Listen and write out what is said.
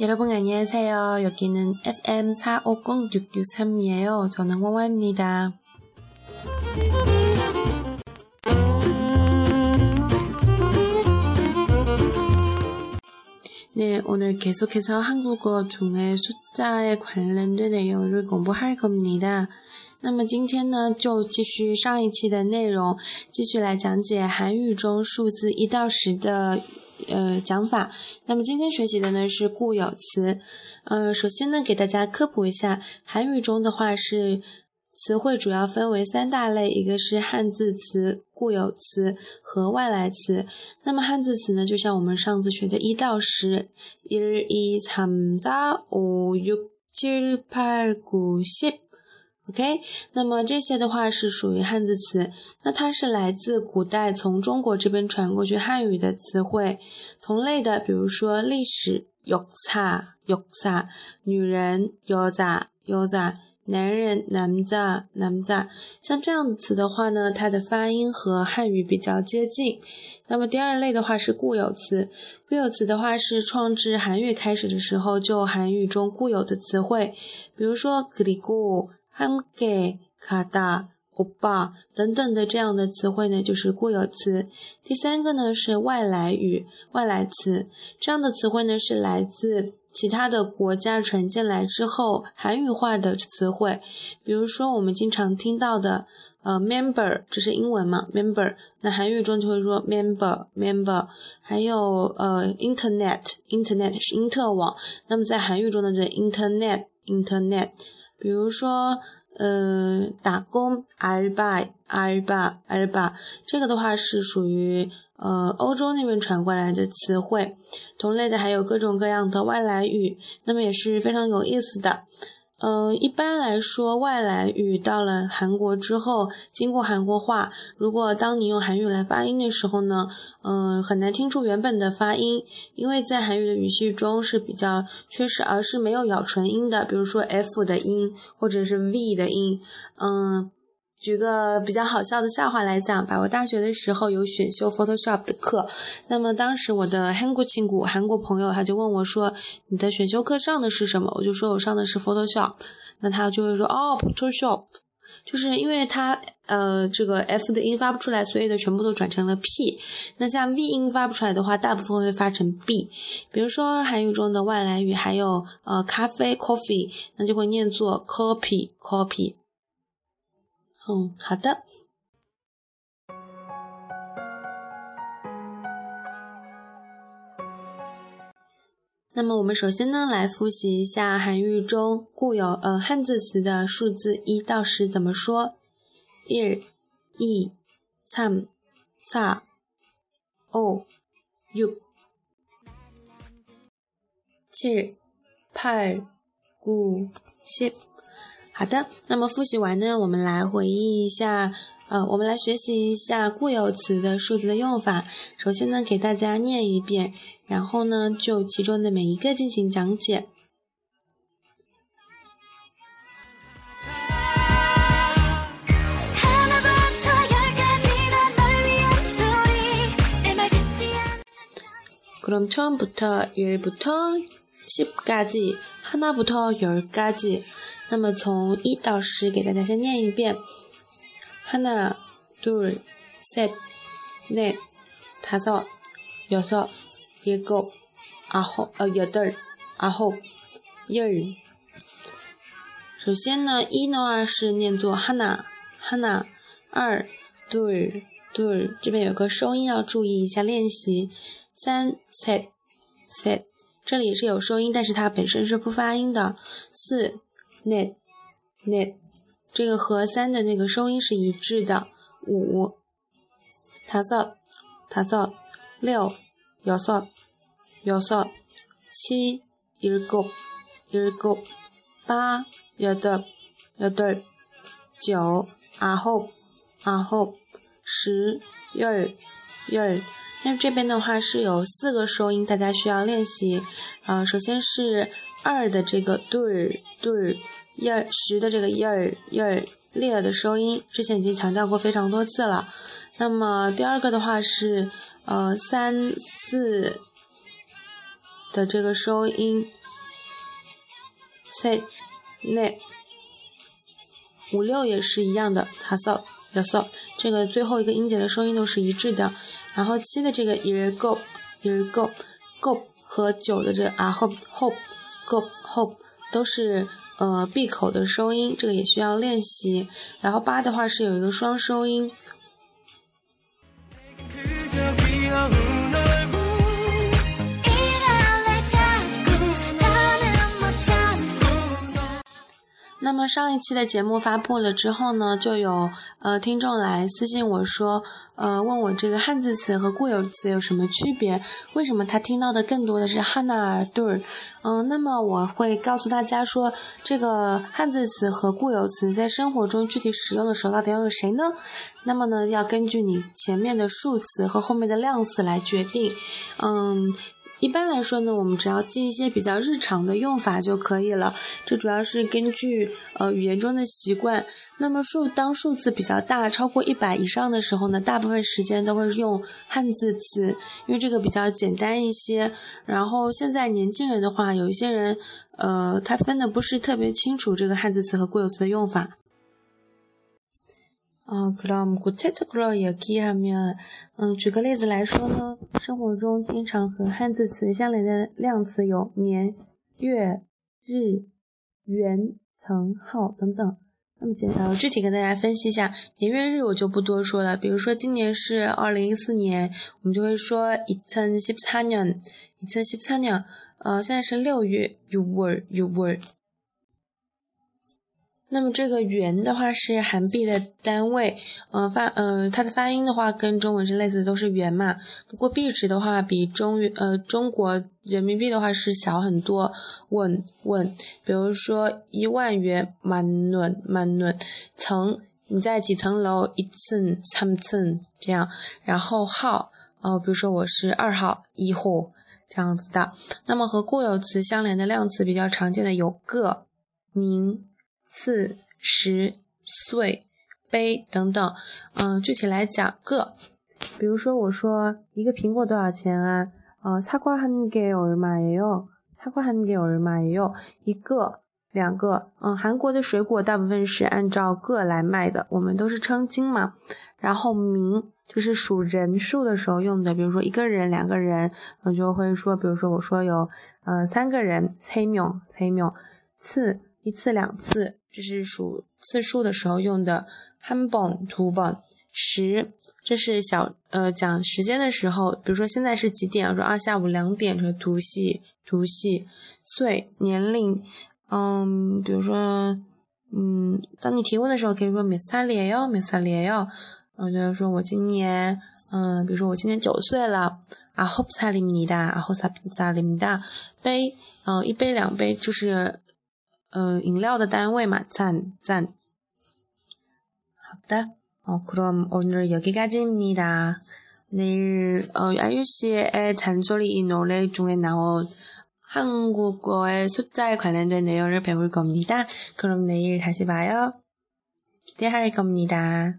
여러분 안녕하세요. 여기는 FM 450663이에요. 저는 와와입니다. 네, 오늘 계속해서 한국어 중에 숫자에 관련된 내용을 공부할 겁니다. 那么今天呢，就继续上一期的内容，继续来讲解韩语中数字一到十的 呃讲法。那么今天学习的呢是固有词。呃，首先呢给大家科普一下，韩语中的话是词汇主要分为三大类，一个是汉字词、固有词和外来词。那么汉字词呢，就像我们上次学的一到十，一、二、三、四、五、六、七、八、九、十。OK，那么这些的话是属于汉字词，那它是来自古代从中国这边传过去汉语的词汇，同类的，比如说历史有擦有擦，女人有咋有咋，男人男咋男咋，像这样的词的话呢，它的发音和汉语比较接近。那么第二类的话是固有词，固有词的话是创制韩语开始的时候就韩语中固有的词汇，比如说그리 고。 HANKE、KADA、oba 等等的这样的词汇呢，就是固有词。第三个呢，是外来语，外来词。这样的词汇呢，是来自其他的国家传进来之后，韩语化的词汇。比如说我们经常听到的呃 MEMBER，这是英文嘛 MEMBER。那韩语中就会说 MEMBER MEMBER。还有呃 INTERNET INTERNET 是因特网。那么在韩语中呢，就 INTERNET INTERNET。比如说，呃，打工，alba，alba，alba，这个的话是属于呃欧洲那边传过来的词汇。同类的还有各种各样的外来语，那么也是非常有意思的。呃，一般来说，外来语到了韩国之后，经过韩国化，如果当你用韩语来发音的时候呢，嗯，很难听出原本的发音，因为在韩语的语系中是比较缺失，而是没有咬唇音的，比如说 f 的音或者是 v 的音，嗯。举个比较好笑的笑话来讲吧，我大学的时候有选修 Photoshop 的课，那么当时我的韩国亲故韩国朋友他就问我说：“你的选修课上的是什么？”我就说我上的是 Photoshop，那他就会说：“哦，Photoshop。”就是因为他呃这个 F 的音发不出来，所以的全部都转成了 P。那像 V 音发不出来的话，大部分会发成 B。比如说韩语中的外来语还有呃咖啡 Coffee，那就会念作 Copy Copy。嗯，好的。那么我们首先呢，来复习一下韩语中固有呃汉字词的数字一到十怎么说。一、二、三、四、五、六、七、八、九、十。好的，那么复习完呢，我们来回忆一下，呃，我们来学习一下固有词的数字的用法。首先呢，给大家念一遍，然后呢，就其中的每一个进行讲解。그럼처음부터일부터십까지하나부터열까지 那么从一到十，给大家先念一遍：하나 둘 셋， 넷， 다섯여섯일곱아홉어여덟아홉열首先呢，一的话是念作하나하나二둘둘这边有个收音要注意一下练习。三셋셋这里是有收音，但是它本身是不发音的。四 内内这个和三的那个收音是一致的。五 t a s o t 六 y o s o t y o s 七 i r g o i r g o 八 y o d o 九 a h o p a h o p 十 y o year 这边的话是有四个收音，大家需要练习。呃，首先是二的这个 do do，10 的这个 year year 的收音，之前已经强调过非常多次了。那么第二个的话是呃三四的这个收音。C，内。五六也是一样的，他扫，有扫，这个最后一个音节的收音都是一致的。然后七的这个 irgo，irgo，go 和九的这 ahope，hope，go，hope 都是呃闭口的收音，这个也需要练习。然后八的话是有一个双收音。那么上一期的节目发布了之后呢，就有呃听众来私信我说，呃问我这个汉字词和固有词有什么区别？为什么他听到的更多的是汉纳尔顿？嗯，那么我会告诉大家说，这个汉字词和固有词在生活中具体使用的时候到底要用谁呢？那么呢，要根据你前面的数词和后面的量词来决定。嗯。一般来说呢，我们只要记一些比较日常的用法就可以了。这主要是根据呃语言中的习惯。那么数当数字比较大，超过一百以上的时候呢，大部分时间都会用汉字词，因为这个比较简单一些。然后现在年轻人的话，有一些人呃他分的不是特别清楚这个汉字词和固有词的用法。啊，그럼구체적으로얘기하 면， 嗯，举个例子来说呢，生活中经常和汉字词相连的量词有年、月、日、元、层、号等等。那么简呃，具体跟大家分析一下，年月日我就不多说了。比如说今年是二零一四年，我们就会说이천십사 년， 이천십사 년， 呃，现在是六月，유 월， 유 월。 那么这个元的话是韩币的单位，呃发呃它的发音的话跟中文是类似的，都是元嘛。不过币值的话比中呃中国人民币的话是小很多。稳稳，比如说一万元满暖满暖层，你在几层楼一层三层这样。然后号，呃比如说我是二号一户这样子的。那么和固有词相连的量词比较常见的有个、名。次、十、岁、杯等等，嗯，具体来讲个，比如说我说一个苹果多少钱啊？呃，사과한개얼마예 요？ 사과한개얼마예 요？ 一个、两个，嗯，韩国的水果大部分是按照个来卖的，我们都是称斤嘛。然后名就是数人数的时候用的，比如说一个人、两个人，我就会说，比如说我说有呃三个人，세 명， 세 명。 次一次两次。 这是数次数的时候用的한번 two 번十，这是小呃讲时间的时候，比如说现在是几点？我说啊下午两点，说除夕除夕。岁年龄，嗯，比如说嗯，当你提问的时候可以说몇살이에 요， 몇살이에 요。 我就说我今年嗯，比如说我今年九岁了。아홉살입니 다， 아홉살입니 다。 杯，嗯，一杯两杯就是。 呃，饮料的单位嘛，赞赞。好的，哦，그럼오늘여기까지입니다내일어아유씨의잔소리이노래중에나온한국어의숫자에관련된내용을배울겁니다그럼내일다시봐요기대할겁니다